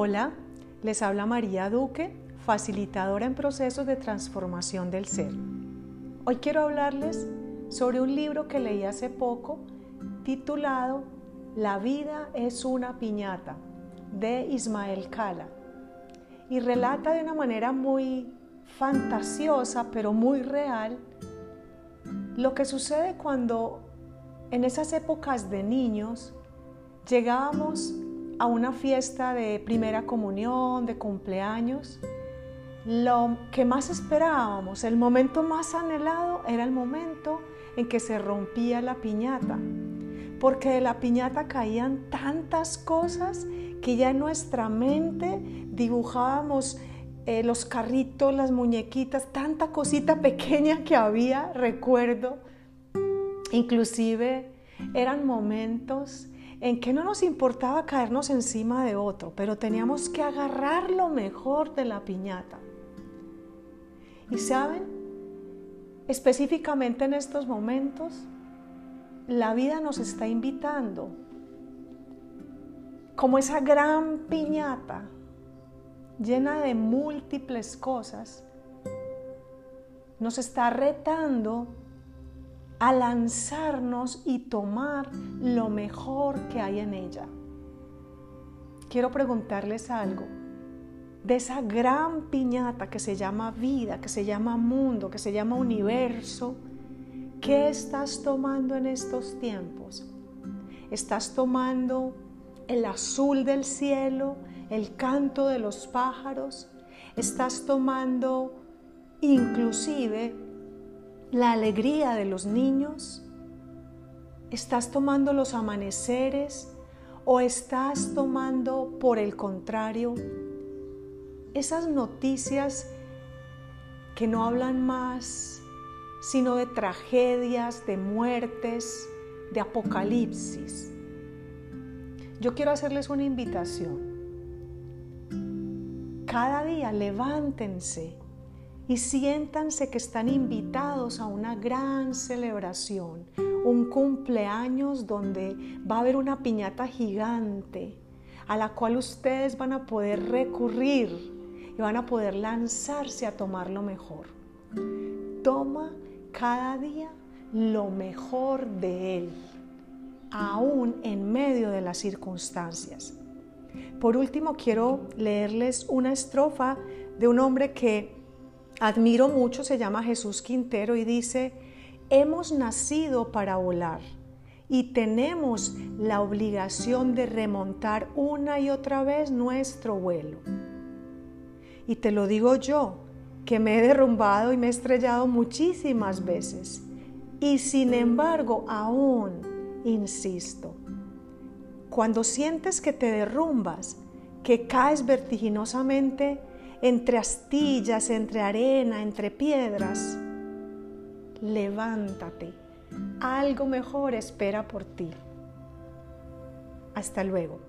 Hola, les habla María Duque, facilitadora en procesos de transformación del ser. Hoy quiero hablarles sobre un libro que leí hace poco titulado La vida es una piñata de Ismael Cala y relata de una manera muy fantasiosa pero muy real lo que sucede cuando en esas épocas de niños llegábamos a una fiesta de primera comunión, de cumpleaños, lo que más esperábamos, el momento más anhelado era el momento en que se rompía la piñata, porque de la piñata caían tantas cosas que ya en nuestra mente dibujábamos eh, los carritos, las muñequitas, tanta cosita pequeña que había, recuerdo, inclusive eran momentos en que no nos importaba caernos encima de otro, pero teníamos que agarrar lo mejor de la piñata. Y saben, específicamente en estos momentos, la vida nos está invitando, como esa gran piñata llena de múltiples cosas, nos está retando a lanzarnos y tomar lo mejor que hay en ella. Quiero preguntarles algo. De esa gran piñata que se llama vida, que se llama mundo, que se llama universo, ¿qué estás tomando en estos tiempos? ¿Estás tomando el azul del cielo, el canto de los pájaros? ¿Estás tomando inclusive la alegría de los niños? ¿Estás tomando los amaneceres o estás tomando, por el contrario, esas noticias que no hablan más, sino de tragedias, de muertes, de apocalipsis? Yo quiero hacerles una invitación. Cada día levántense y siéntanse que están invitados a una gran celebración, un cumpleaños donde va a haber una piñata gigante a la cual ustedes van a poder recurrir y van a poder lanzarse a tomar lo mejor. Toma cada día lo mejor de Él, aún en medio de las circunstancias. Por último, quiero leerles una estrofa de un hombre que admiro mucho, se llama Jesús Quintero y dice, hemos nacido para volar y tenemos la obligación de remontar una y otra vez nuestro vuelo. Y te lo digo yo, que me he derrumbado y me he estrellado muchísimas veces. Y sin embargo, aún insisto, cuando sientes que te derrumbas, que caes vertiginosamente, entre astillas, entre arena, entre piedras, levántate. Algo mejor espera por ti. Hasta luego.